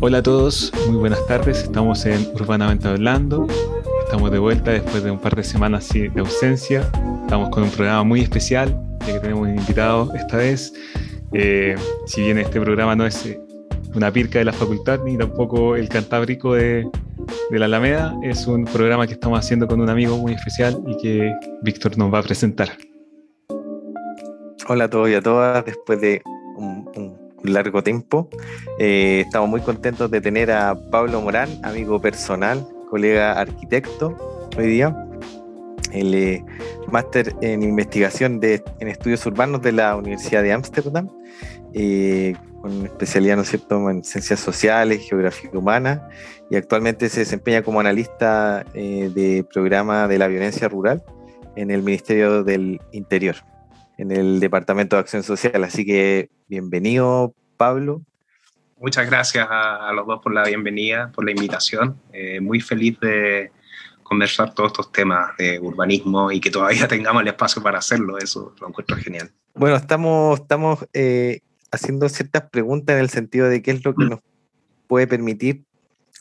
Hola a todos, muy buenas tardes. Estamos en Urbanamente Hablando. Estamos de vuelta después de un par de semanas de ausencia. Estamos con un programa muy especial, ya que tenemos un invitado esta vez. Eh, si bien este programa no es eh, una pirca de la facultad ni tampoco el cantábrico de, de la Alameda, es un programa que estamos haciendo con un amigo muy especial y que Víctor nos va a presentar. Hola a todos y a todas, después de un, largo tiempo, eh, estamos muy contentos de tener a Pablo Morán, amigo personal, colega arquitecto hoy día. Él es máster en investigación de, en estudios urbanos de la Universidad de Ámsterdam, eh, con especialidad ¿no es cierto? en ciencias sociales, geografía humana, y actualmente se desempeña como analista eh, de programa de la violencia rural en el Ministerio del Interior, en el Departamento de Acción Social. Así que bienvenido, Pablo. Muchas gracias a, los dos por la bienvenida, por la invitación. Eh, muy feliz de conversar todos estos temas de urbanismo y que todavía tengamos el espacio para hacerlo. Eso lo encuentro genial. Bueno, estamos, estamos eh, haciendo ciertas preguntas en el sentido de qué es lo que mm. nos puede permitir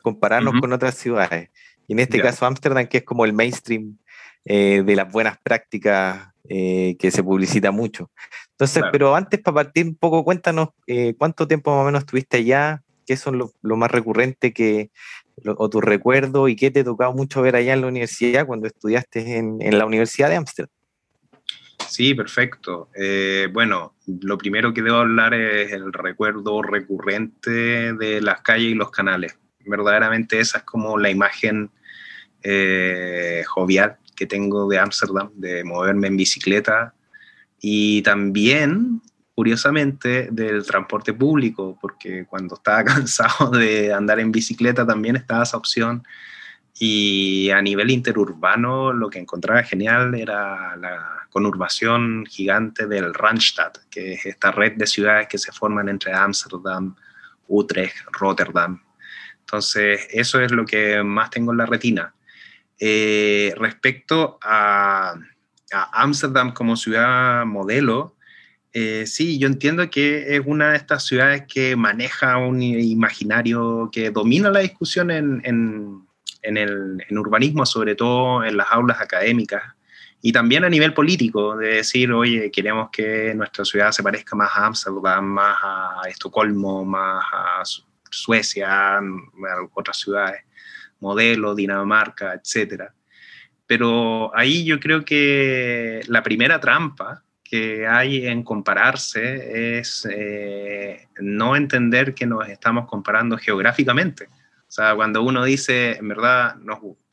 compararnos con otras ciudades. Y en este caso Ámsterdam, que es como el mainstream eh, de las buenas prácticas eh, que se publicita mucho. Entonces, pero antes para partir un poco, cuéntanos eh, cuánto tiempo más o menos estuviste allá, qué son lo, más recurrente que, o tu recuerdo y qué te tocado mucho ver allá en la universidad cuando estudiaste en, en la Universidad de Ámsterdam. Sí, perfecto. Eh, bueno, lo primero que debo hablar es el recuerdo recurrente de las calles y los canales. Verdaderamente esa es como la imagen eh, jovial que tengo de Ámsterdam, de moverme en bicicleta y también, curiosamente, del transporte público, porque cuando estaba cansado de andar en bicicleta también estaba esa opción. Y a nivel interurbano lo que encontraba genial era la conurbación gigante del Randstad, que es esta red de ciudades que se forman entre Ámsterdam, Utrecht, Rotterdam. Entonces, eso es lo que más tengo en la retina. Eh, respecto a Ámsterdam como ciudad modelo, eh, sí, yo entiendo que es una de estas ciudades que maneja un imaginario que domina la discusión en, el en urbanismo, sobre todo en las aulas académicas y también a nivel político, de decir, oye, queremos que nuestra ciudad se parezca más a Amsterdam, más a Estocolmo, más a Suecia, a otras ciudades, modelo, Dinamarca, etc. Pero ahí yo creo que la primera trampa que hay en compararse es eh, no entender que nos estamos comparando geográficamente. O sea, cuando uno dice, en verdad,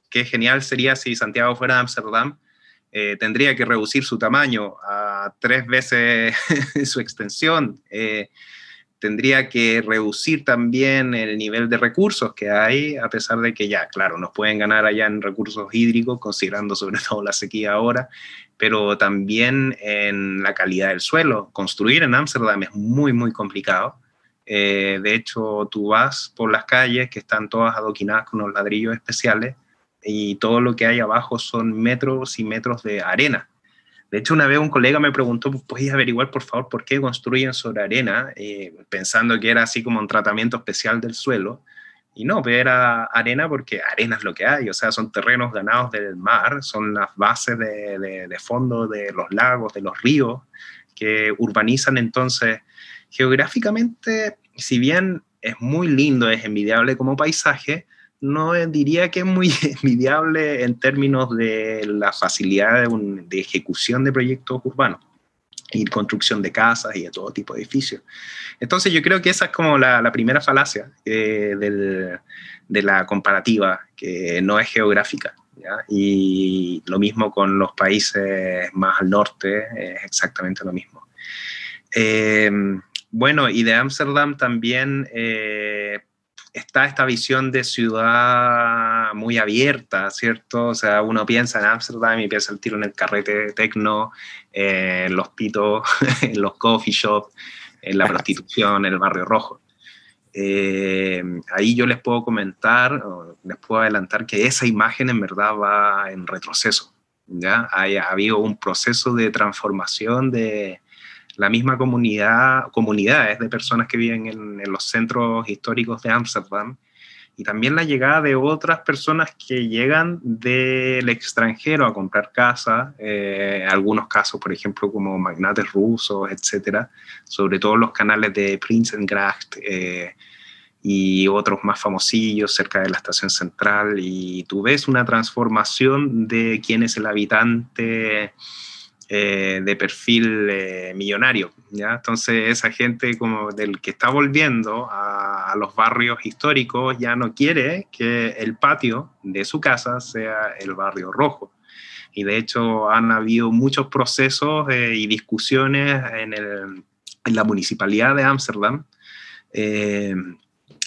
qué genial sería si Santiago fuera Amsterdam, eh, tendría que reducir su tamaño a tres veces su extensión, eh, tendría que reducir también el nivel de recursos que hay, a pesar de que ya, claro, nos pueden ganar allá en recursos hídricos, considerando sobre todo la sequía ahora, pero también en la calidad del suelo. Construir en Ámsterdam es muy, muy complicado. Eh, de hecho, tú vas por las calles que están todas adoquinadas con unos ladrillos especiales y todo lo que hay abajo son metros y metros de arena. De hecho, una vez un colega me preguntó, ¿puedes averiguar por favor por qué construyen sobre arena? Eh, pensando que era así como un tratamiento especial del suelo. Y no, pero era arena porque arena es lo que hay, o sea, son terrenos ganados del mar, son las bases de fondo de los lagos, de los ríos, que urbanizan entonces geográficamente, si bien es muy lindo, es envidiable como paisaje, no diría que es muy envidiable en términos de la facilidad de, ejecución de proyectos urbanos y construcción de casas y de todo tipo de edificios. Entonces yo creo que esa es como la, primera falacia eh, de la comparativa, que no es geográfica. Y lo mismo con los países más al norte, es exactamente lo mismo. Eh, bueno, y de Ámsterdam también eh, está esta visión de ciudad muy abierta, ¿cierto? O sea, uno piensa en Ámsterdam y piensa el tiro en el carrete tecno, en los pitos, en los coffee shops, en la prostitución, en el barrio rojo. eh, ahí yo les puedo comentar, les puedo adelantar que esa imagen en verdad va en retroceso. ¿ya? Ha, habido un proceso de transformación de la misma comunidad, comunidades de personas que viven en, los centros históricos de Ámsterdam y también la llegada de otras personas que llegan del extranjero a comprar casa, eh, algunos casos, por ejemplo, como magnates rusos, etcétera, sobre todo los canales de Prinsengracht eh, y otros más famosillos cerca de la estación central, y tú ves una transformación de quién es el habitante eh, de perfil eh, millonario. ¿ya? Entonces esa gente como del que está volviendo a, los barrios históricos ya no quiere que el patio de su casa sea el barrio rojo. Y de hecho han habido muchos procesos eh, y discusiones en, el, en, la municipalidad de Ámsterdam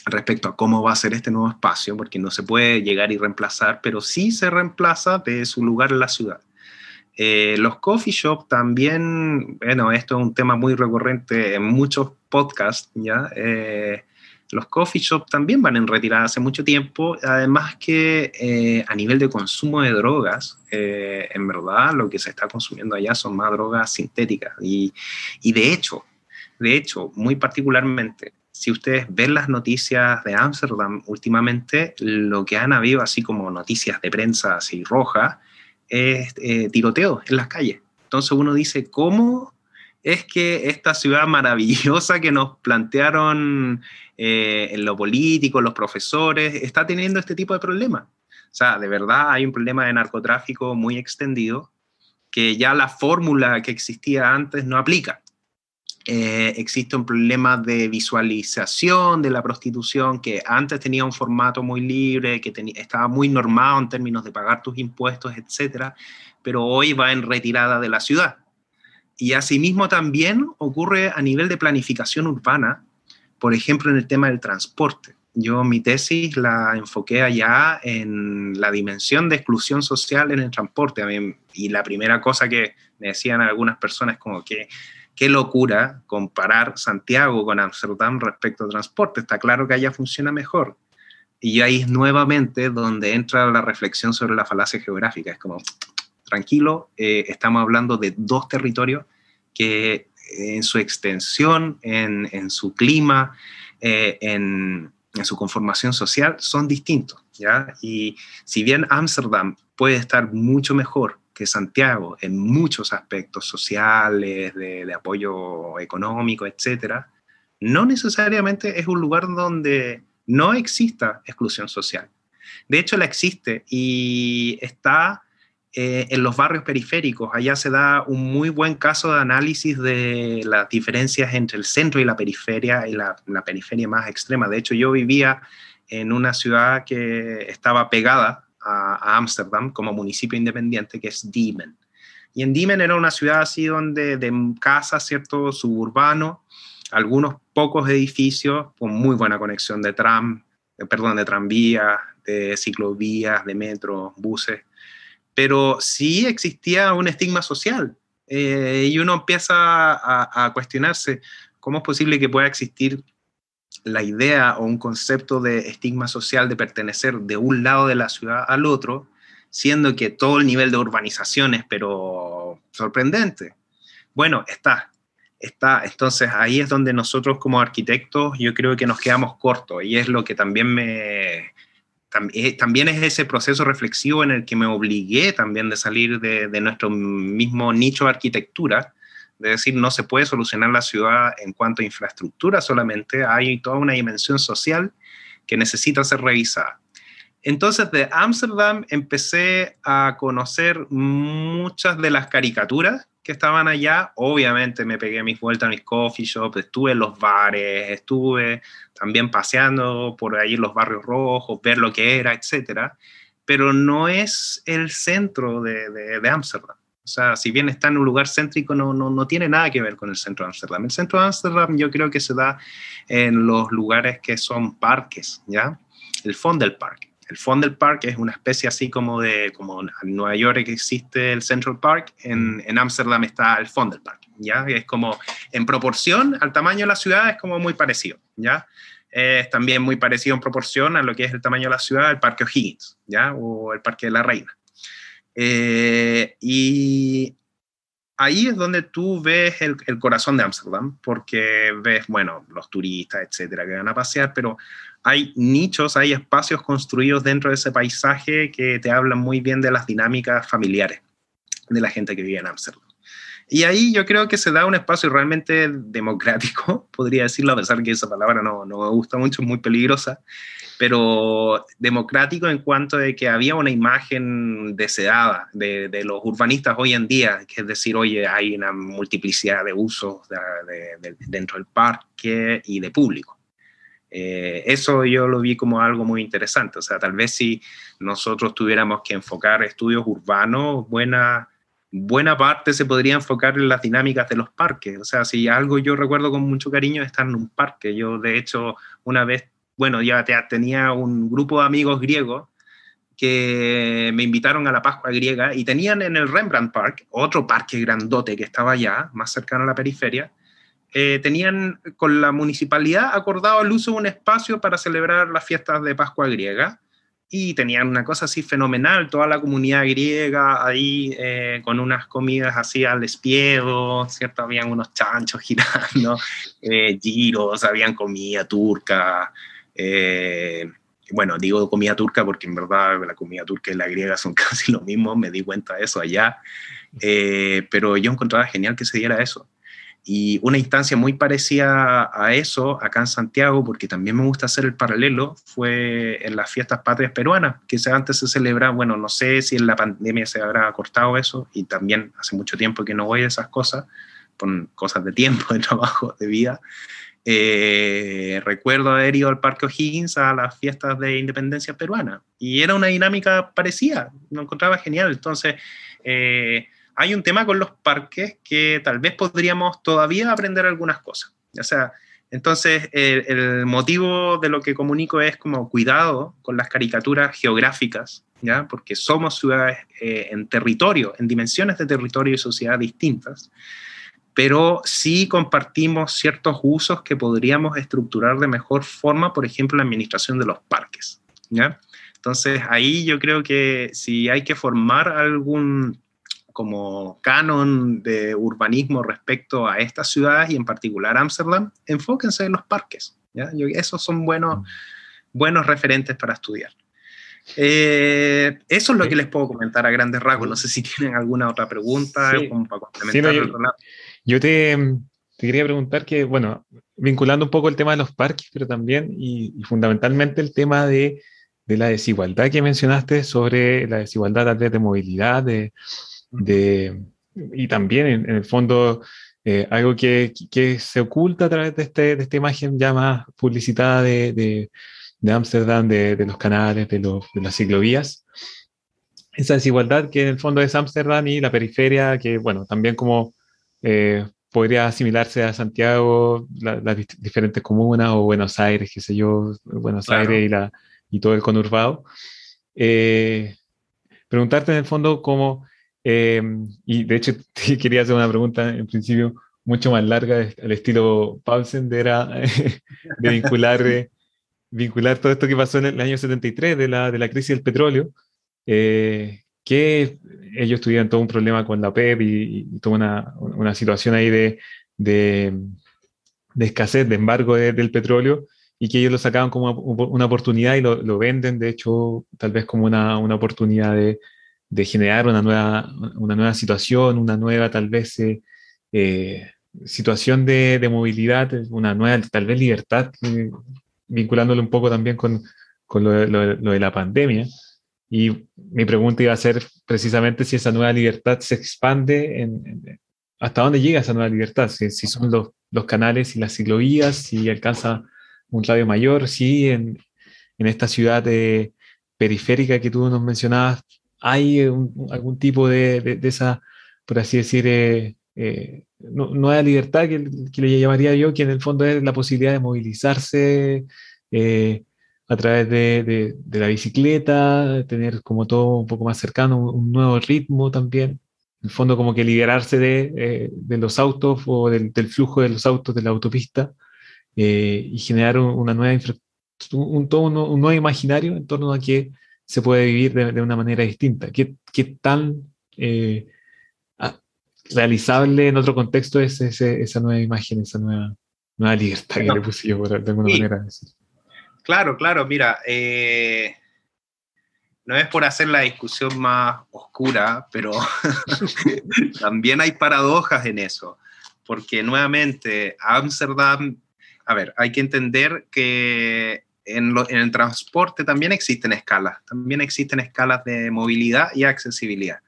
respecto a cómo va a ser este nuevo espacio, porque no se puede llegar y reemplazar, pero sí se reemplaza de su lugar en la ciudad. Eh, los coffee shop también, bueno, esto es un tema muy recurrente en muchos podcasts, ¿ya? Eh, los coffee shop también van en retirada hace mucho tiempo, además que eh, a nivel de consumo de drogas, en verdad lo que se está consumiendo allá son más drogas sintéticas. Y, y de hecho, de hecho, muy particularmente, si ustedes ven las noticias de Ámsterdam últimamente, lo que han habido, así como noticias de prensa así rojas, es eh, en las calles. Entonces uno dice, ¿cómo es que esta ciudad maravillosa que nos plantearon eh, en lo político, los profesores, está teniendo este tipo de problemas? O sea, de verdad hay un problema de narcotráfico muy extendido que ya la fórmula que existía antes no aplica. Eh, existe un problema de visualización de la prostitución que antes tenía un formato muy libre, que estaba muy normado en términos de pagar tus impuestos, etcétera, pero hoy va en retirada de la ciudad. Y asimismo también ocurre a nivel de planificación urbana, por ejemplo, en el tema del transporte. Yo mi tesis la enfoqué allá en la dimensión de exclusión social en el transporte. y la primera cosa que me decían algunas personas como que qué locura comparar Santiago con Amsterdam respecto al transporte. Está claro que allá funciona mejor. Y ahí es nuevamente donde entra la reflexión sobre la falacia geográfica. Es como, tranquilo, eh, estamos hablando de dos territorios que en su extensión, en, su clima, eh, en, en, su conformación social, son distintos. ¿ya? Y si bien Ámsterdam puede estar mucho mejor que Santiago en muchos aspectos sociales, de, apoyo económico, etcétera, no necesariamente es un lugar donde no exista exclusión social. De hecho, la existe y está eh, en los barrios periféricos. Allá se da un muy buen caso de análisis de las diferencias entre el centro y la periferia, y la, la periferia más extrema. De hecho, yo vivía en una ciudad que estaba pegada a Ámsterdam como municipio independiente, que es Diemen. Y en Diemen era una ciudad así donde de casas, ¿cierto? Suburbano, algunos pocos edificios con muy buena conexión de tram, perdón, de tranvías, de ciclovías, de metro, buses. Pero sí existía un estigma social. Eh, y uno empieza a cuestionarse cómo es posible que pueda existir la idea o un concepto de estigma social de pertenecer de un lado de la ciudad al otro, siendo que todo el nivel de urbanización es pero sorprendente. Bueno, está, está. Entonces ahí es donde nosotros como arquitectos yo creo que nos quedamos cortos y es lo que también me... Eh, también es ese proceso reflexivo en el que me obligué también de salir de, de nuestro mismo nicho de arquitectura de decir, no se puede solucionar la ciudad en cuanto a infraestructura solamente, hay toda una dimensión social que necesita ser revisada. Entonces, de Ámsterdam empecé a conocer muchas de las caricaturas que estaban allá. Obviamente me pegué mis vueltas a mis coffee shops, estuve en los bares, estuve también paseando por ahí los barrios rojos, ver lo que era, etcétera. Pero no es el centro de Ámsterdam. O sea, si bien está en un lugar céntrico, no, no, no tiene nada que ver con el centro de Ámsterdam. El centro de Ámsterdam yo creo que se da en los lugares que son parques, ¿ya? El fondo del parque. El Fondel Park es una especie así como de, como en Nueva York existe el Central Park, en Ámsterdam está el Fondel Park, ¿ya? Es como, en proporción al tamaño de la ciudad, es como muy parecido, ¿ya? Es también muy parecido en proporción a lo que es el tamaño de la ciudad, el Parque O'Higgins, ¿ya? O el Parque de la Reina. Eh, y ahí es donde tú ves el, el corazón de Ámsterdam, porque ves, bueno, los turistas, etcétera, que van a pasear, pero hay nichos, hay espacios construidos dentro de ese paisaje que te hablan muy bien de las dinámicas familiares de la gente que vive en Ámsterdam. Y ahí yo creo que se da un espacio realmente democrático, podría decirlo, a pesar que esa palabra no, no me gusta mucho, es muy peligrosa, pero democrático en cuanto de que había una imagen deseada de, de, los urbanistas hoy en día, que es decir, oye, hay una multiplicidad de usos de, dentro del parque y de público. Eh, eso yo lo vi como algo muy interesante. O sea, tal vez si nosotros tuviéramos que enfocar estudios urbanos, buena, buena parte se podría enfocar en las dinámicas de los parques. O sea, si algo yo recuerdo con mucho cariño es estar en un parque. Yo, de hecho, una vez, bueno, ya tenía un grupo de amigos griegos que me invitaron a la Pascua griega y tenían en el Rembrandt Park, otro parque grandote que estaba allá, más cercano a la periferia, eh, tenían con la municipalidad acordado el uso de un espacio para celebrar las fiestas de Pascua griega y tenían una cosa así fenomenal, toda la comunidad griega ahí eh, con unas comidas así al despiedo, ¿cierto? Habían unos chanchos girando, eh, giros, habían comida turca. bueno, digo comida turca porque en verdad la comida turca y la griega son casi lo mismo, me di cuenta de eso allá, pero yo encontraba genial que se diera eso. Y una instancia muy parecida a eso acá en Santiago, porque también me gusta hacer el paralelo, fue en las fiestas patrias peruanas, que antes se celebraba, bueno, no sé si en la pandemia se habrá cortado eso, y también hace mucho tiempo que no voy a esas cosas, por cosas de tiempo, de trabajo, de vida. Eh, recuerdo haber ido al Parque O'Higgins a las fiestas de independencia peruana, y era una dinámica parecida, lo encontraba genial. Entonces, eh, hay un tema con los parques que tal vez podríamos todavía aprender algunas cosas. O sea, entonces el, motivo de lo que comunico es como cuidado con las caricaturas geográficas, ¿ya? Porque somos ciudades eh, en territorio, en dimensiones de territorio y sociedad distintas, pero sí compartimos ciertos usos que podríamos estructurar de mejor forma, por ejemplo, la administración de los parques, ¿ya? Entonces ahí yo creo que si hay que formar algún como canon de urbanismo respecto a estas ciudades y en particular Ámsterdam, enfóquense en los parques. ¿ya? esos son buenos, buenos referentes para estudiar. Eh, eso es lo que les puedo comentar a grandes rasgos. No sé si tienen alguna otra pregunta como para complementar yo, Yo te, te, quería preguntar que, bueno, vinculando un poco el tema de los parques, pero también y, y fundamentalmente el tema de, de, la desigualdad que mencionaste sobre la desigualdad tal vez de movilidad, de, de, y también en, el fondo eh, algo que, que, se oculta a través de, este, de esta imagen ya más publicitada de Ámsterdam, de, de, los canales, de, los, de las ciclovías. Esa desigualdad que en el fondo es Ámsterdam y la periferia, que bueno, también como eh, podría asimilarse a Santiago, las diferentes comunas o Buenos Aires, qué sé yo, Buenos Aires y, la, y todo el conurbado. Eh, preguntarte en el fondo cómo Em, y de hecho, quería hacer una pregunta en principio mucho más larga, al estilo Paulsen, de, era, de vincular, eh, vincular todo esto que pasó en el año 73 de la, de la crisis del petróleo, eh, que ellos tuvieron todo un problema con la PEP y, y toda una, una, situación ahí de, de, de escasez, de embargo del petróleo, y que ellos lo sacaban como una oportunidad y lo, lo venden, de hecho, tal vez como una, una oportunidad de, de generar una nueva, una nueva situación, una nueva tal vez eh, eh, situación de, de, movilidad, una nueva tal vez libertad, eh, vinculándolo un poco también con, con lo, lo, de la pandemia. Y mi pregunta iba a ser precisamente si esa nueva libertad se expande, en, hasta dónde llega esa nueva libertad, si, si son los, los, canales y las ciclovías, si alcanza un radio mayor, si en, en esta ciudad periférica que tú nos mencionabas hay algún tipo de, de, esa, por así decir, eh, eh, nueva libertad que, que, le llamaría yo, que en el fondo es la posibilidad de movilizarse, eh, a través de, la bicicleta, tener como todo un poco más cercano, un, nuevo ritmo también. En el fondo como que liberarse de, eh, los autos o del, flujo de los autos de la autopista eh, y generar una nueva un, todo un, nuevo imaginario en torno a que se puede vivir de, una manera distinta. ¿Qué, qué tan eh, realizable en otro contexto es esa nueva imagen, esa nueva, nueva libertad que le puse yo de alguna manera? Claro, claro, mira, eh, no es por hacer la discusión más oscura, pero también hay paradojas en eso, porque nuevamente Ámsterdam, a ver, hay que entender que en, el transporte también existen escalas, también existen escalas de movilidad y accesibilidad.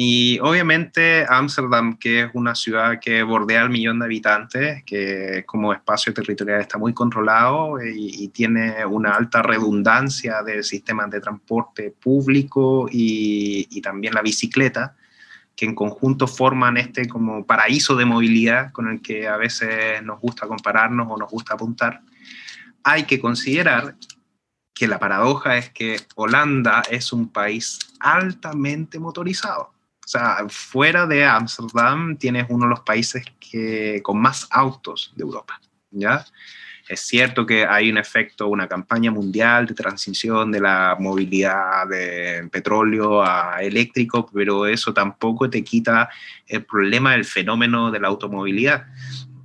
Y obviamente Ámsterdam, que es una ciudad que bordea el millón de habitantes, que como espacio territorial está muy controlado eh, y, tiene una alta redundancia de sistemas de transporte público y, también la bicicleta, que en conjunto forman este como paraíso de movilidad con el que a veces nos gusta compararnos o nos gusta apuntar, hay que considerar que la paradoja es que Holanda es un país altamente motorizado o sea, fuera de Ámsterdam tienes uno de los países que, con más autos de Europa, ¿ya? Es cierto que hay un efecto, una campaña mundial de transición de la movilidad de petróleo a eléctrico, pero eso tampoco te quita el problema del fenómeno de la automovilidad.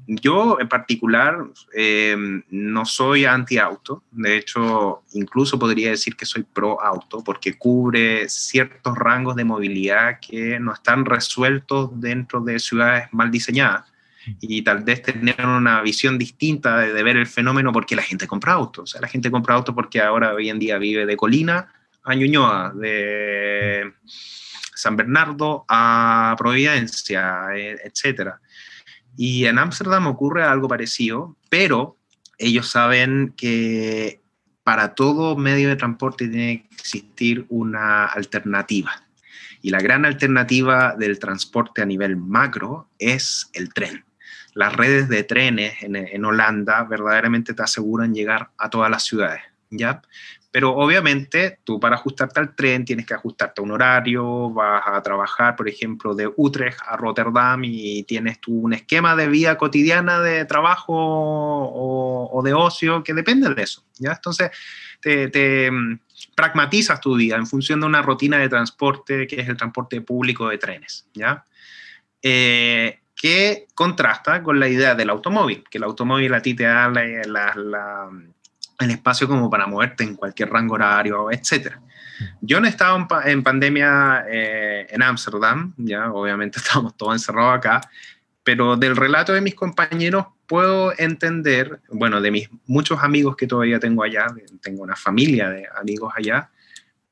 Yo en particular eh, no soy anti-auto, de hecho incluso podría decir que soy pro-auto porque cubre ciertos rangos de movilidad que no están resueltos dentro de ciudades mal diseñadas. Y tal vez tener una visión distinta de, ver el fenómeno porque la gente compra autos, o sea, la gente compra autos porque ahora hoy en día vive de Colina a Ñuñoa, de San Bernardo a Providencia, eh, etcétera. Y en Ámsterdam ocurre algo parecido, pero ellos saben que para todo medio de transporte tiene que existir una alternativa. Y la gran alternativa del transporte a nivel macro es el tren. Las redes de trenes en, en Holanda verdaderamente te aseguran llegar a todas las ciudades. ¿ya? Pero obviamente tú para ajustarte al tren tienes que ajustarte a un horario, vas a trabajar, por ejemplo, de Utrecht a Rotterdam y tienes tú un esquema de vida cotidiana de trabajo o, de ocio que depende de eso. ¿ya? Entonces, te, mm, pragmatizas tu vida en función de una rutina de transporte que es el transporte público de trenes. ¿ya? Eh, que contrasta con la idea del automóvil, que el automóvil a ti te da la el espacio como para moverte en cualquier rango horario, etc. Yo no estaba en, pandemia eh, en Ámsterdam, ya obviamente estábamos todos encerrados acá, pero del relato de mis compañeros puedo entender, bueno, de mis muchos amigos que todavía tengo allá, tengo una familia de amigos allá,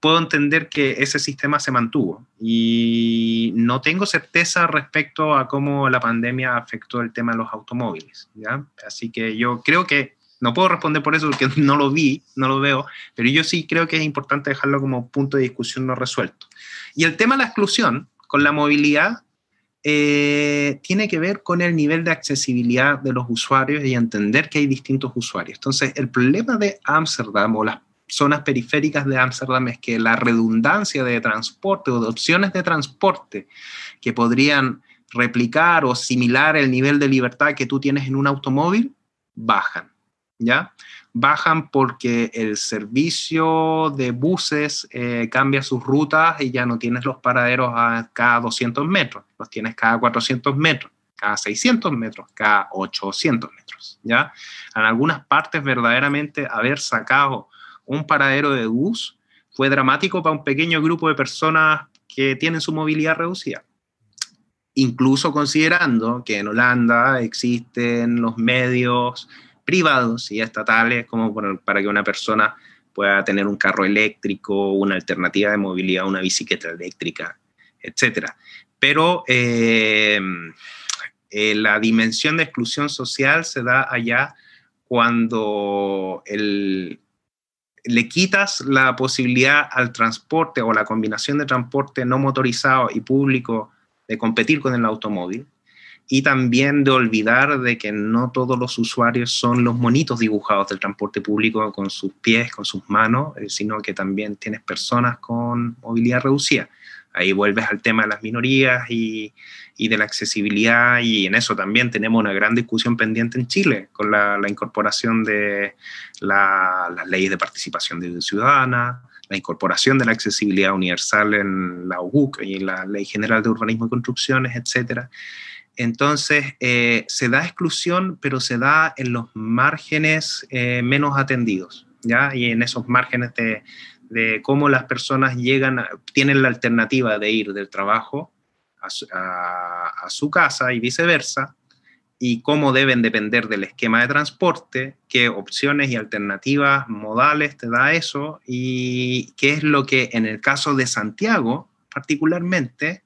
puedo entender que ese sistema se mantuvo y no tengo certeza respecto a cómo la pandemia afectó el tema de los automóviles, ¿ya? Así que yo creo que no puedo responder por eso porque no lo vi, no lo veo, pero yo sí creo que es importante dejarlo como punto de discusión no resuelto. Y el tema de la exclusión con la movilidad eh, tiene que ver con el nivel de accesibilidad de los usuarios y entender que hay distintos usuarios. Entonces, el problema de Ámsterdam o las zonas periféricas de Ámsterdam es que la redundancia de transporte o de opciones de transporte que podrían replicar o similar el nivel de libertad que tú tienes en un automóvil bajan. ¿Ya? Bajan porque el servicio de buses eh, cambia sus rutas y ya no tienes los paraderos a cada 200 metros, los tienes cada 400 metros, cada 600 metros, cada 800 metros, ¿ya? En algunas partes verdaderamente haber sacado un paradero de bus fue dramático para un pequeño grupo de personas que tienen su movilidad reducida incluso considerando que en Holanda existen los medios privados y estatales como para que una persona pueda tener un carro eléctrico, una alternativa de movilidad, una bicicleta eléctrica, etc. Pero eh, eh, la dimensión de exclusión social se da allá cuando le quitas la posibilidad al transporte o la combinación de transporte no motorizado y público de competir con el automóvil y también de olvidar de que no todos los usuarios son los monitos dibujados del transporte público con sus pies, con sus manos, eh, sino que también tienes personas con movilidad reducida. Ahí vuelves al tema de las minorías y, y de la accesibilidad y en eso también tenemos una gran discusión pendiente en Chile con la, la incorporación de la, las leyes de participación ciudadana, la incorporación de la accesibilidad universal en la UBUC y en la Ley General de Urbanismo y Construcciones, etcétera. Entonces, eh, se da exclusión, pero se da en los márgenes eh, menos atendidos, ¿ya? Y en esos márgenes de, de cómo las personas llegan, tienen la alternativa de ir del trabajo a su, casa y viceversa, y cómo deben depender del esquema de transporte, qué opciones y alternativas modales te da eso, y qué es lo que en el caso de Santiago particularmente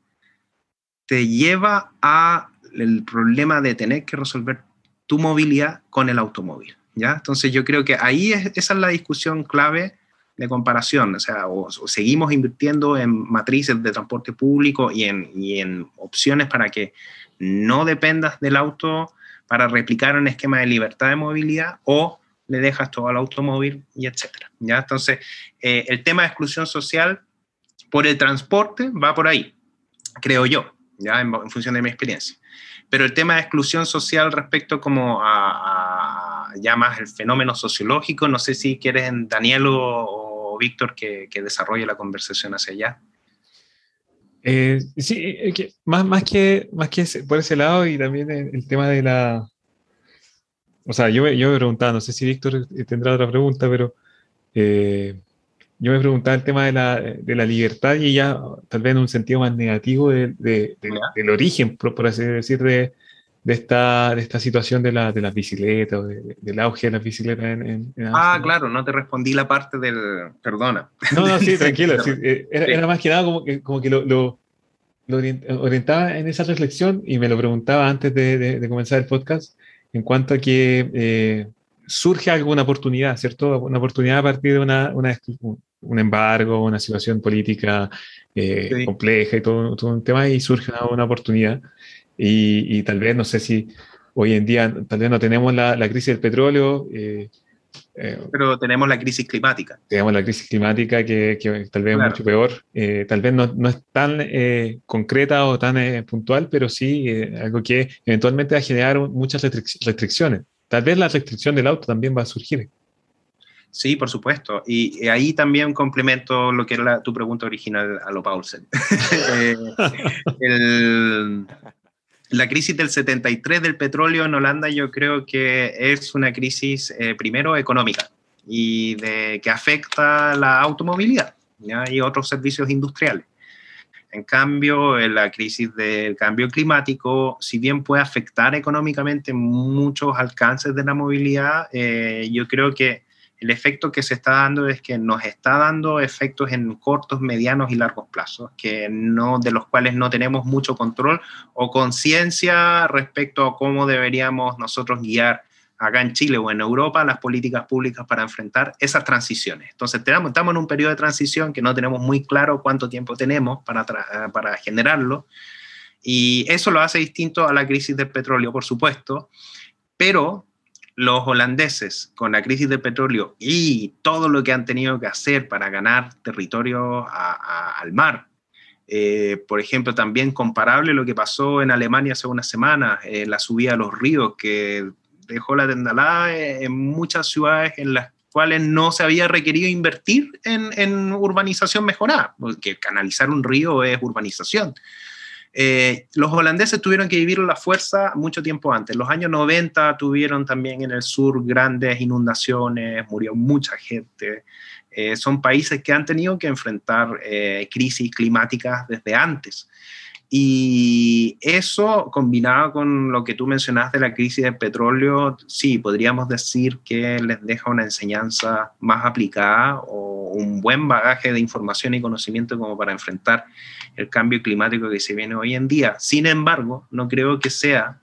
te lleva a el problema de tener que resolver tu movilidad con el automóvil. ¿ya? Entonces yo creo que ahí es, esa es la discusión clave de comparación, o sea, o, seguimos invirtiendo en matrices de transporte público y en, y en opciones para que no dependas del auto para replicar un esquema de libertad de movilidad o le dejas todo al automóvil y etcétera. ¿ya? Entonces, eh, el tema de exclusión social por el transporte va por ahí, creo yo, ya en función de mi experiencia. Pero el tema de exclusión social respecto como a, ya más el fenómeno sociológico, no sé si quieres Daniel o, Víctor que, desarrolle la conversación hacia allá. Eh, sí, más, más, que, más que por ese lado y también el, tema de la... O sea, yo, yo me preguntaba, no sé si Víctor tendrá otra pregunta, pero eh, yo me preguntaba el tema de la, de la, libertad y ya tal vez en un sentido más negativo de, de, del origen, por, así decir, de, esta, de esta situación de, la, de las bicicletas, o del auge de las bicicletas en, Ah, claro, no te respondí la parte del... Perdona. No, no, sí, tranquilo. Eh, era, más que nada como que, como que lo, lo, orientaba en esa reflexión y me lo preguntaba antes de, comenzar el podcast en cuanto a que... Eh, surge alguna oportunidad, ¿cierto? Una oportunidad a partir de una, una un embargo, una situación política eh, compleja y todo, todo, un tema, y surge una, oportunidad. Y, y, tal vez, no sé si hoy en día, tal vez no tenemos la, la crisis del petróleo. Eh, eh, Pero tenemos la crisis climática. Tenemos la crisis climática que, que tal vez es mucho peor. tal vez no, no, es tan concreta o tan puntual, pero sí algo que eventualmente va a generar muchas restricciones. Tal vez la restricción del auto también va a surgir. Sí, por supuesto. Y, ahí también complemento lo que era tu pregunta original a lo Paulsen. Eh, la crisis del 73 del petróleo en Holanda yo creo que es una crisis eh, primero económica y de, que afecta la automovilidad y otros servicios industriales. En cambio, la crisis del cambio climático, si bien puede afectar económicamente muchos alcances de la movilidad, eh, yo creo que el efecto que se está dando es que nos está dando efectos en cortos, medianos y largos plazos, que no, de los cuales no tenemos mucho control o conciencia respecto a cómo deberíamos nosotros guiar acá en Chile o en Europa las políticas públicas para enfrentar esas transiciones. Entonces, tenemos, estamos en un periodo de transición que no tenemos muy claro cuánto tiempo tenemos para, para generarlo, y eso lo hace distinto a la crisis del petróleo, por supuesto, pero los holandeses con la crisis del petróleo y todo lo que han tenido que hacer para ganar territorio al mar, eh, por ejemplo, también comparable lo que pasó en Alemania hace unas semanas, eh, la subida a los ríos que dejó la tendalada en muchas ciudades en las cuales no se había requerido invertir en, en urbanización mejorada, porque canalizar un río es urbanización. Eh, los holandeses tuvieron que vivir la fuerza mucho tiempo antes. Los años 90 tuvieron también en el sur grandes inundaciones, murió mucha gente. Eh, son países que han tenido que enfrentar eh, crisis climáticas desde antes. Y eso combinado con lo que tú mencionas de la crisis del petróleo, sí, podríamos decir que les deja una enseñanza más aplicada o un buen bagaje de información y conocimiento como para enfrentar el cambio climático que se viene hoy en día. Sin embargo, no creo que sea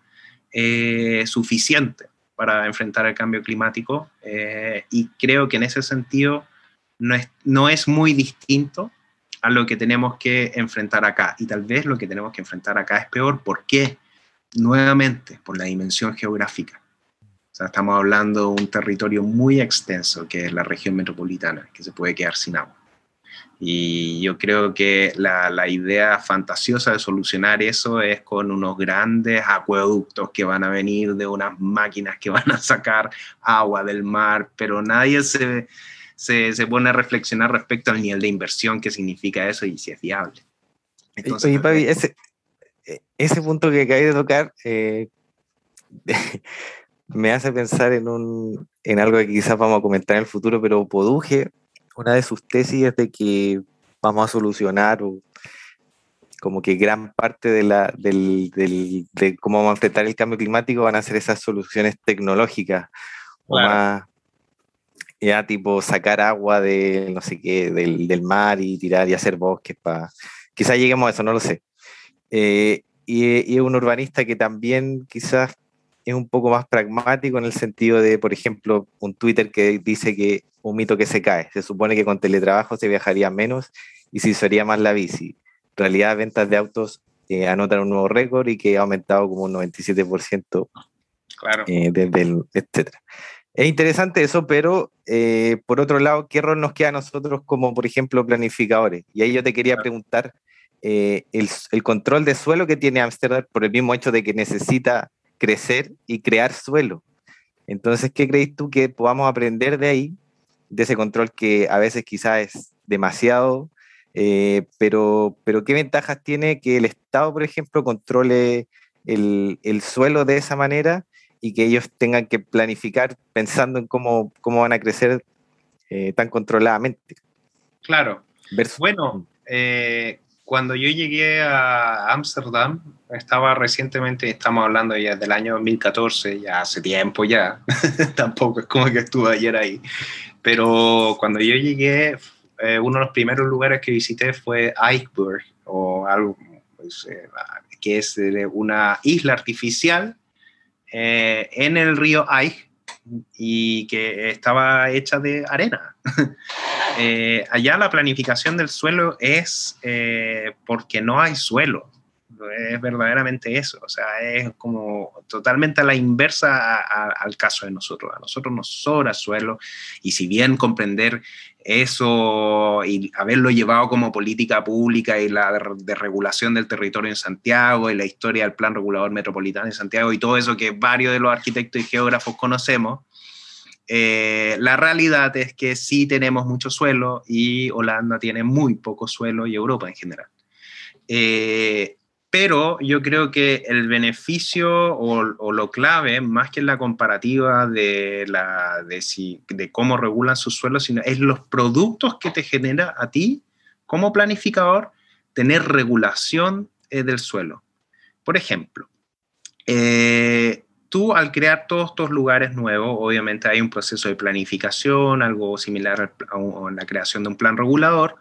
eh, suficiente para enfrentar el cambio climático eh, y creo que en ese sentido no es, no es muy distinto a lo que tenemos que enfrentar acá. Y tal vez lo que tenemos que enfrentar acá es peor. ¿Por qué? nuevamente por la dimensión geográfica. O sea, estamos hablando de un territorio muy extenso que es la región metropolitana, que se puede quedar sin agua. Y yo creo que la, la, idea fantasiosa de solucionar eso es con unos grandes acueductos que van a venir de unas máquinas que van a sacar agua del mar, pero nadie se, se, se pone a reflexionar respecto al nivel de inversión que significa eso y si es viable. Entonces, Oye, Pavi, ese, ese punto que acabé de tocar eh, me hace pensar en, un, en algo que quizás vamos a comentar en el futuro, pero Poduje una de sus tesis es de que vamos a solucionar o como que gran parte de, la, del, del, de cómo vamos a enfrentar el cambio climático van a ser esas soluciones tecnológicas o más ya tipo sacar agua de no sé qué del, del mar y tirar y hacer bosques para quizás lleguemos a eso no lo sé eh, y, y, un urbanista que también quizás es un poco más pragmático en el sentido de por ejemplo un Twitter que dice que un mito que se cae. Se supone que con teletrabajo se viajaría menos y se usaría más la bici. En realidad, ventas de autos eh, anotan un nuevo récord y que ha aumentado como un 97%. Claro. Eh, desde el, etcétera. Es interesante eso, pero eh, por otro lado, ¿qué rol nos queda a nosotros como, por ejemplo, planificadores? Y ahí yo te quería preguntar, el, el, control de suelo que tiene Amsterdam por el mismo hecho de que necesita crecer y crear suelo. Entonces, ¿qué crees tú que podamos aprender de ahí de ese control que a veces quizás es demasiado, eh, pero, pero ¿qué ventajas tiene que el Estado, por ejemplo, controle el, el, suelo de esa manera y que ellos tengan que planificar pensando en cómo, cómo van a crecer eh, tan controladamente? Claro. Bueno, eh, cuando yo llegué a Ámsterdam, estaba recientemente, estamos hablando ya del año 2014, ya hace tiempo ya, tampoco es como que estuve ayer ahí, pero cuando yo llegué, eh, uno de los primeros lugares que visité fue Eichberg, o algo pues, eh, que es una isla artificial eh, en el río Eich y que estaba hecha de arena. allá la planificación del suelo es porque no hay suelo es verdaderamente eso, o sea, es como totalmente a la inversa al caso de nosotros. A nosotros nos sobra suelo y si bien comprender eso y haberlo llevado como política pública y la de, regulación del territorio en Santiago y la historia del Plan Regulador Metropolitano en Santiago y todo eso que varios de los arquitectos y geógrafos conocemos, eh, la realidad es que sí tenemos mucho suelo y Holanda tiene muy poco suelo y Europa en general. Eh, pero yo creo que el beneficio o, lo clave, más que la comparativa de, cómo regulan sus suelos, sino es los productos que te genera a ti como planificador tener regulación eh, del suelo. Por ejemplo, eh, tú al crear todos estos lugares nuevos, obviamente hay un proceso de planificación, algo similar a la creación de un plan regulador,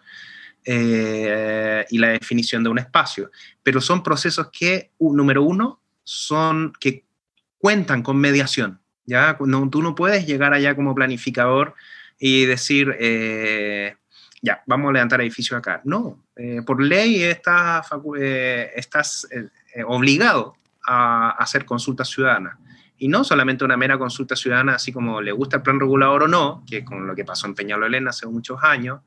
eh, y la definición de un espacio. Pero son procesos que, número uno, son que cuentan con mediación. ¿ya? No, tú no puedes llegar allá como planificador y decir, eh, ya, vamos a levantar edificios acá. No, eh, por ley estás, obligado a hacer consultas ciudadanas. Y no solamente una mera consulta ciudadana, así como le gusta el plan regulador o no, que es con lo que pasó en Peñalolén hace muchos años,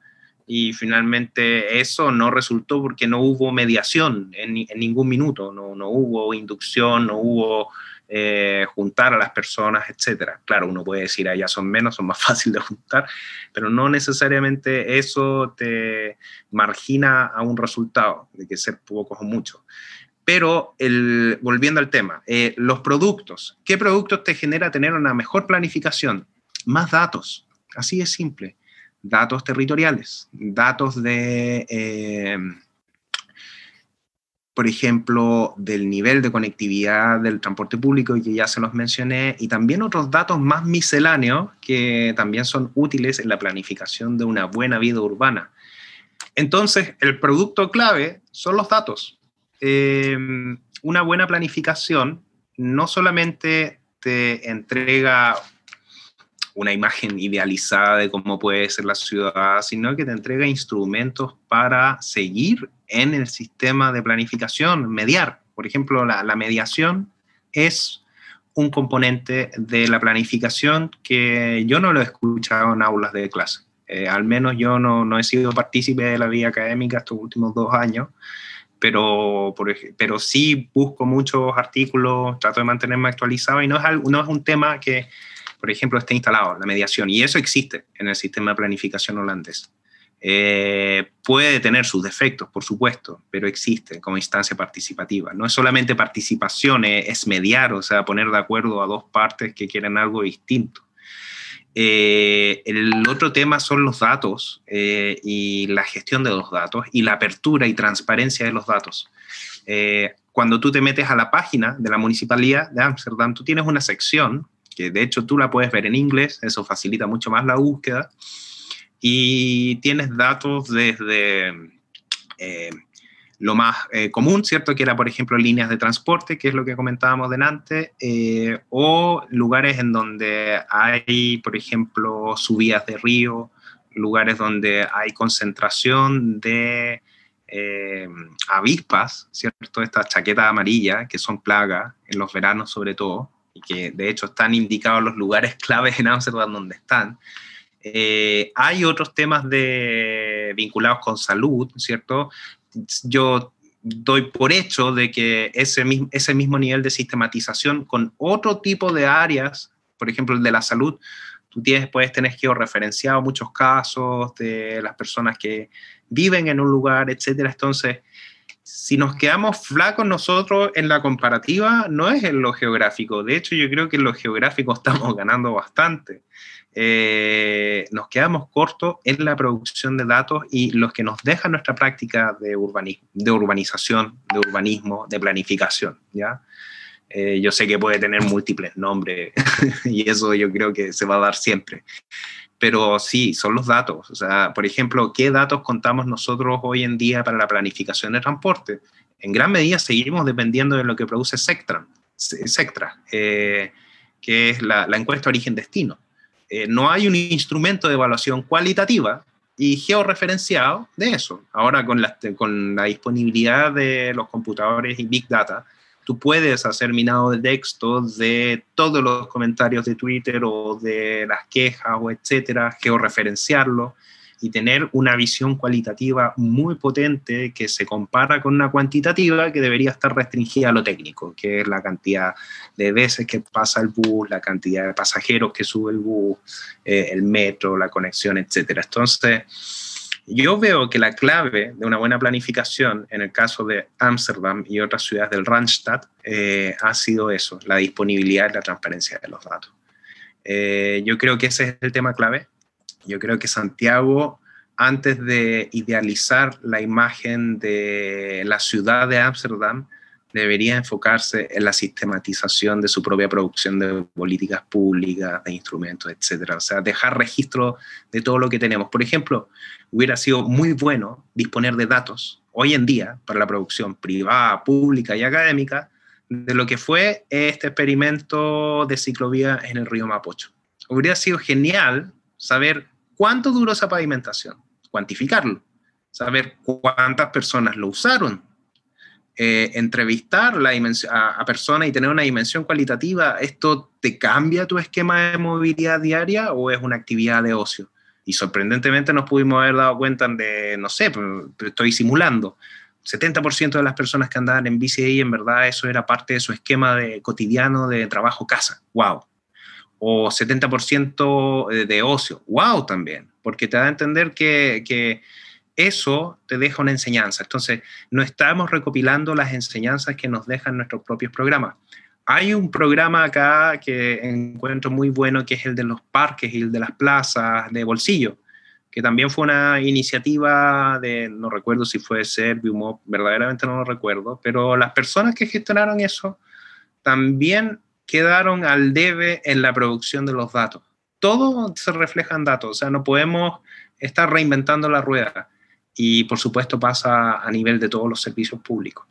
y finalmente eso no resultó porque no hubo mediación en, ningún minuto, no, no, hubo inducción, no hubo eh, juntar a las personas, etc. Claro, uno puede decir, allá son menos, son más fáciles de juntar, pero no necesariamente eso te margina a un resultado, de que ser pocos o muchos. Pero volviendo al tema, eh, los productos, ¿qué productos te genera tener una mejor planificación? Más datos, así de simple datos territoriales, datos de, eh, por ejemplo, del nivel de conectividad del transporte público, que ya se los mencioné, y también otros datos más misceláneos que también son útiles en la planificación de una buena vida urbana. Entonces, el producto clave son los datos. Eh, una buena planificación no solamente te entrega una imagen idealizada de cómo puede ser la ciudad, sino que te entrega instrumentos para seguir en el sistema de planificación, mediar. Por ejemplo, la, mediación es un componente de la planificación que yo no lo he escuchado en aulas de clase. Eh, al menos yo no, no, he sido partícipe de la vida académica estos últimos dos años, pero, pero sí busco muchos artículos, trato de mantenerme actualizado y no es, no es un tema que, por ejemplo, esté instalado, la mediación, y eso existe en el sistema de planificación holandés. Eh, puede tener sus defectos, por supuesto, pero existe como instancia participativa. No es solamente participación, es, mediar, o sea, poner de acuerdo a dos partes que quieren algo distinto. Eh, el otro tema son los datos eh, y la gestión de los datos y la apertura y transparencia de los datos. cuando tú te metes a la página de la Municipalidad de Ámsterdam, tú tienes una sección que de hecho tú la puedes ver en inglés, eso facilita mucho más la búsqueda y tienes datos desde eh, lo más eh, común, ¿cierto? Que era, por ejemplo, líneas de transporte, que es lo que comentábamos delante, eh, o lugares en donde hay, por ejemplo, subidas de río, lugares donde hay concentración de avispas, ¿cierto? Estas chaquetas amarillas, que son plagas en los veranos sobre todo, y que de hecho están indicados los lugares claves en Amsterdam donde están. Eh, hay otros temas de, vinculados con salud, ¿cierto? Yo doy por hecho de que ese mismo, ese mismo nivel de sistematización con otro tipo de áreas, por ejemplo el de la salud, tú tienes, puedes tener georreferenciado muchos casos de las personas que viven en un lugar, etcétera. Entonces, si nos quedamos flacos nosotros en la comparativa, no es en lo geográfico. De hecho, yo creo que en lo geográfico estamos ganando bastante. Eh, nos quedamos cortos en la producción de datos y los que nos deja nuestra práctica de, urbanismo, de urbanización, de urbanismo, de planificación. ¿ya? Eh, yo sé que puede tener múltiples nombres y eso yo creo que se va a dar siempre. Pero sí, son los datos. O sea, por ejemplo, ¿qué datos contamos nosotros hoy en día para la planificación de transporte? En gran medida seguimos dependiendo de lo que produce Sectra, Sectra eh, que es la, la encuesta origen-destino. Eh, no hay un instrumento de evaluación cualitativa y georreferenciado de eso. Ahora con la, con la disponibilidad de los computadores y Big Data, tú puedes hacer minado de texto de todos los comentarios de Twitter o de las quejas o etcétera, georreferenciarlo y tener una visión cualitativa muy potente que se compara con una cuantitativa que debería estar restringida a lo técnico, que es la cantidad de veces que pasa el bus, la cantidad de pasajeros que sube el bus, eh, el metro, la conexión, etc. Entonces, yo veo que la clave de una buena planificación, en el caso de Ámsterdam y otras ciudades del Randstad, eh, ha sido eso, la disponibilidad y la transparencia de los datos. Eh, yo creo que ese es el tema clave yo creo que Santiago, antes de idealizar la imagen de la ciudad de Ámsterdam, debería enfocarse en la sistematización de su propia producción de políticas públicas, de instrumentos, etcétera. O sea, dejar registro de todo lo que tenemos. Por ejemplo, hubiera sido muy bueno disponer de datos hoy en día para la producción privada, pública y académica de lo que fue este experimento de ciclovía en el río Mapocho. Hubiera sido genial saber ¿Cuánto duró esa pavimentación? Cuantificarlo, saber cuántas personas lo usaron, eh, entrevistar la a, a, personas y tener una dimensión cualitativa, ¿esto te cambia tu esquema de movilidad diaria o es una actividad de ocio? Y sorprendentemente nos pudimos haber dado cuenta de, no sé, estoy simulando, 70% de las personas que andaban en bici y en verdad eso era parte de su esquema de, cotidiano de trabajo-casa. ¡Wow! o 70% de ocio. ¡Wow! También, porque te da a entender que, eso te deja una enseñanza. Entonces, no estamos recopilando las enseñanzas que nos dejan nuestros propios programas. Hay un programa acá que encuentro muy bueno, que es el de los parques y el de las plazas de bolsillo, que también fue una iniciativa de, no recuerdo si fue Servium, verdaderamente no lo recuerdo, pero las personas que gestionaron eso también quedaron al debe en la producción de los datos. Todo se refleja en datos, o sea, no podemos estar reinventando la rueda. Y por supuesto pasa a nivel de todos los servicios públicos.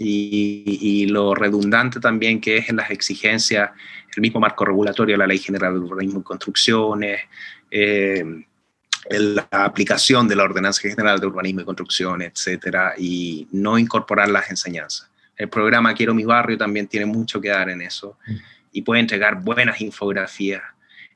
Y, lo redundante también que es en las exigencias, el mismo marco regulatorio, la Ley General de Urbanismo y Construcciones, eh, la aplicación de la Ordenanza General de Urbanismo y Construcciones, etcétera, y no incorporar las enseñanzas. El programa Quiero mi barrio también tiene mucho que dar en eso mm. y puede entregar buenas infografías.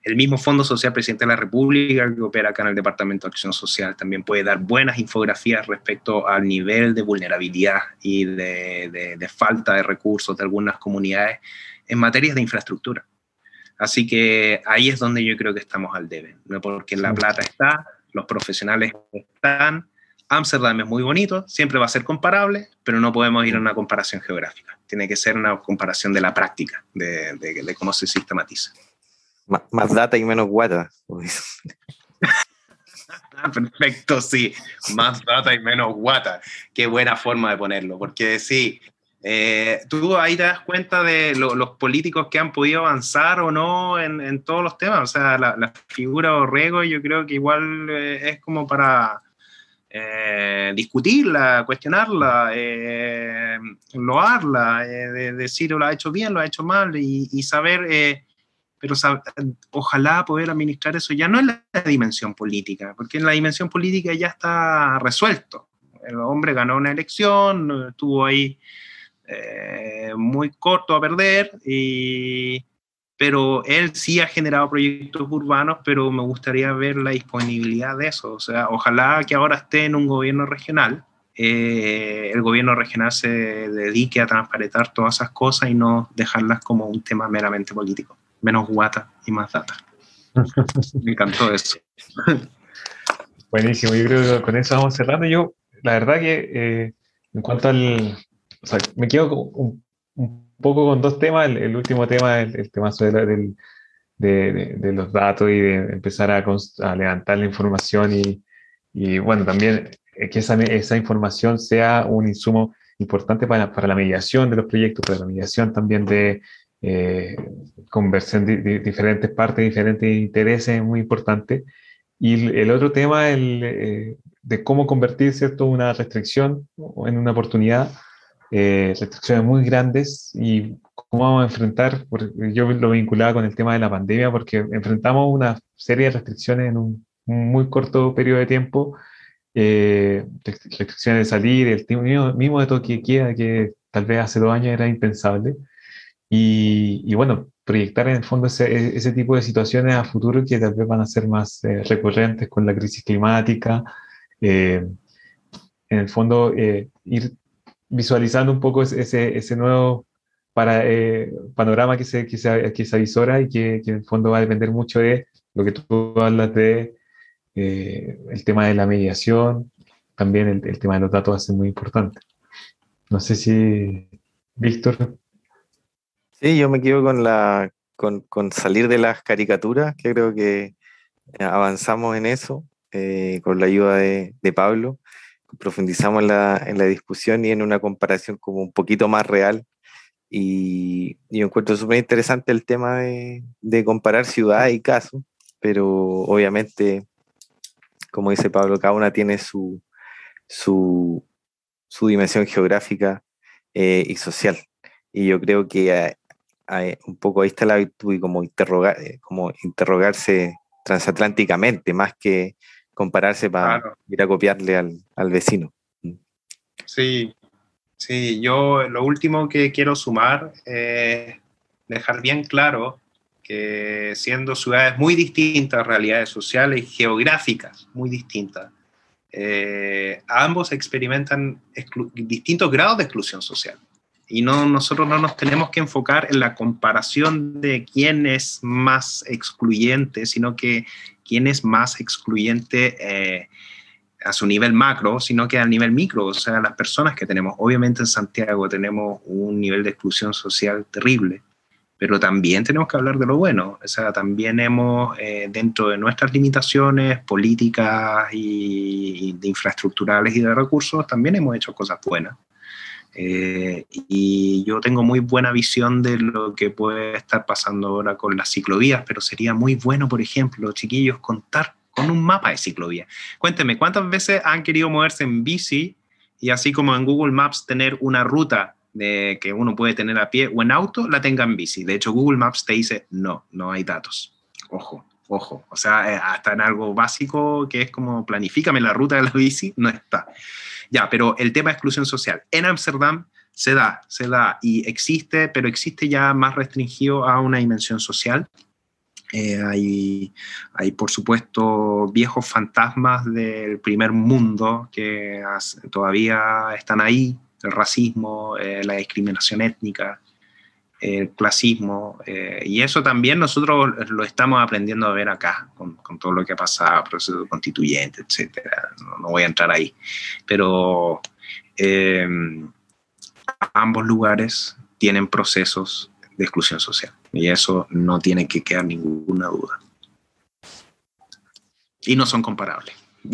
El mismo Fondo Social Presidente de la República, que opera acá en el Departamento de Acción Social, también puede dar buenas infografías respecto al nivel de vulnerabilidad y de, de falta de recursos de algunas comunidades en materias de infraestructura. Así que ahí es donde yo creo que estamos al debe, ¿no? porque la plata está, los profesionales están, Ámsterdam es muy bonito, siempre va a ser comparable, pero no podemos ir a una comparación geográfica. Tiene que ser una comparación de la práctica, de, de, cómo se sistematiza. Más data y menos guata. Perfecto, sí. Más data y menos guata. Qué buena forma de ponerlo, porque sí, eh, tú ahí te das cuenta de los políticos que han podido avanzar o no en, todos los temas. O sea, la, figura Orrego yo creo que igual eh, es como para eh, discutirla, cuestionarla, loarla, decir lo ha hecho bien, lo ha hecho mal y, saber, pero ojalá poder administrar eso ya no en la dimensión política, porque en la dimensión política ya está resuelto. El hombre ganó una elección, estuvo ahí eh, muy corto a perder, y, pero él sí ha generado proyectos urbanos, pero me gustaría ver la disponibilidad de eso. O sea, ojalá que ahora esté en un gobierno regional, eh, el gobierno regional se dedique a transparentar todas esas cosas y no dejarlas como un tema meramente político. Menos guata y más data. Me encantó eso. Buenísimo, yo creo que con eso vamos cerrando. Yo, la verdad que eh, en cuanto al, o sea, me quedo un, poco con dos temas. El, último tema, el, el tema sobre del, de, de, los datos y de empezar a, a levantar la información y, y, bueno, también que esa, esa, información sea un insumo importante para, para, la mediación de los proyectos, para la mediación también de eh, de, diferentes partes, diferentes intereses, muy importante. Y el, otro tema, el, eh, de cómo convertir ¿cierto? una restricción en una oportunidad eh, restricciones muy grandes y cómo vamos a enfrentar, yo lo vinculaba con el tema de la pandemia, porque enfrentamos una serie de restricciones en un, muy corto periodo de tiempo, eh, restricciones de salir, el mismo, mismo de toque que queda, que tal vez hace dos años era impensable, y, y bueno, proyectar en el fondo ese, ese, tipo de situaciones a futuro que tal vez van a ser más eh, recurrentes con la crisis climática. Eh, en el fondo, eh, ir visualizando un poco ese, ese nuevo para, eh, panorama que se, que, se, que se avisora y que, que, en el fondo va a depender mucho de lo que tú hablas de eh, el tema de la mediación, también el, el, tema de los datos va a ser muy importante. No sé si, Víctor. Sí, yo me quedo con, la, con, con salir de las caricaturas, que creo que avanzamos en eso, eh, con la ayuda de, de Pablo profundizamos en la, en la, discusión y en una comparación como un poquito más real. Y, yo encuentro súper interesante el tema de, de, comparar ciudad y caso, pero obviamente, como dice Pablo, cada una tiene su, su, su dimensión geográfica eh, y social. Y yo creo que un poco ahí está la virtud y como, interrogar, eh, como interrogarse transatlánticamente, más que compararse para ir a copiarle al, al, vecino. Sí, sí, yo lo último que quiero sumar es dejar bien claro que siendo ciudades muy distintas, realidades sociales y geográficas muy distintas, eh, ambos experimentan distintos grados de exclusión social. Y no, nosotros no nos tenemos que enfocar en la comparación de quién es más excluyente, sino que quién es más excluyente eh, a su nivel macro, sino que a nivel micro, o sea, las personas que tenemos. Obviamente en Santiago tenemos un nivel de exclusión social terrible, pero también tenemos que hablar de lo bueno. O sea, también hemos, eh, dentro de nuestras limitaciones políticas y, y de infraestructurales y de recursos, también hemos hecho cosas buenas. Eh, y yo tengo muy buena visión de lo que puede estar pasando ahora con las ciclovías, pero sería muy bueno, por ejemplo, chiquillos, contar con un mapa de ciclovía. Cuéntenme, ¿cuántas veces han querido moverse en bici y así como en Google Maps tener una ruta de que uno puede tener a pie o en auto, la tenga en bici? De hecho, Google Maps te dice, no, no hay datos. Ojo, ojo. O sea, eh, hasta en algo básico que es como planifícame la ruta de la bici, no está. Ya, pero el tema de exclusión social. En Ámsterdam se da, se da y existe, pero existe ya más restringido a una dimensión social. Eh, hay, hay, por supuesto, viejos fantasmas del primer mundo que todavía están ahí, el racismo, eh, la discriminación étnica, el clasismo, eh, y eso también nosotros lo estamos aprendiendo a ver acá, con, con todo lo que ha pasado, proceso constituyente, etc. No, no voy a entrar ahí, pero ambos lugares tienen procesos de exclusión social y eso no tiene que quedar ninguna duda. Y no son comparables.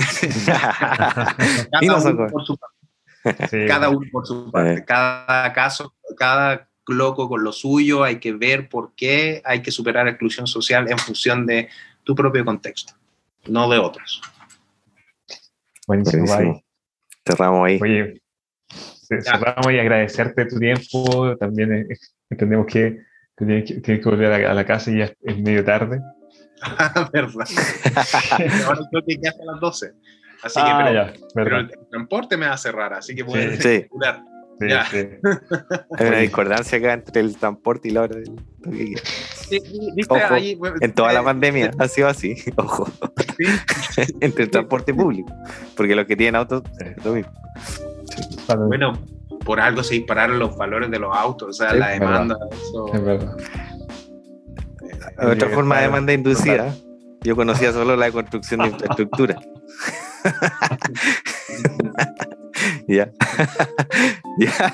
Cada, uno por su parte. cada uno por su parte. Cada caso, cada loco con lo suyo, hay que ver por qué hay que superar la exclusión social en función de tu propio contexto, no de otros. Buenísimo. Cerramos ahí. Oye, cerramos y agradecerte tu tiempo. También eh, entendemos que tienes que, volver a la, casa y ya es medio tarde. verdad. Ahora creo que ya son las 12. Así que, ah, pero, el transporte me va a cerrar, así que voy a sí. Sí, sí. Hay una discordancia acá entre el transporte y la hora del. en toda la pandemia ha sido así, ojo. entre el transporte público, porque los que tienen autos es lo mismo. Bueno, por algo se dispararon los valores de los autos, o sea, la demanda. Eso, es verdad. Otra forma de demanda inducida. Yo conocía solo la construcción de infraestructura. ya. ya.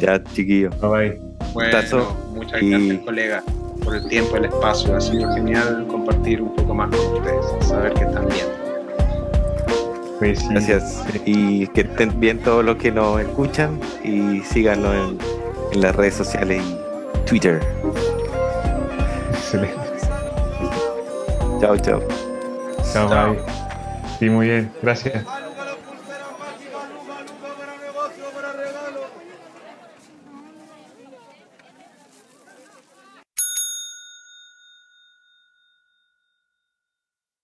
ya, chiquillo. Bye Bueno, muchas gracias, colega, por el tiempo, el espacio. Ha sido genial compartir un poco más con ustedes, saber que están bien. Pues gracias. Y que estén bien todos los que nos escuchan y síganos en, en las redes sociales y Twitter. Excelente. Chao, chao. Chao, chao. Sí, muy bien. Gracias.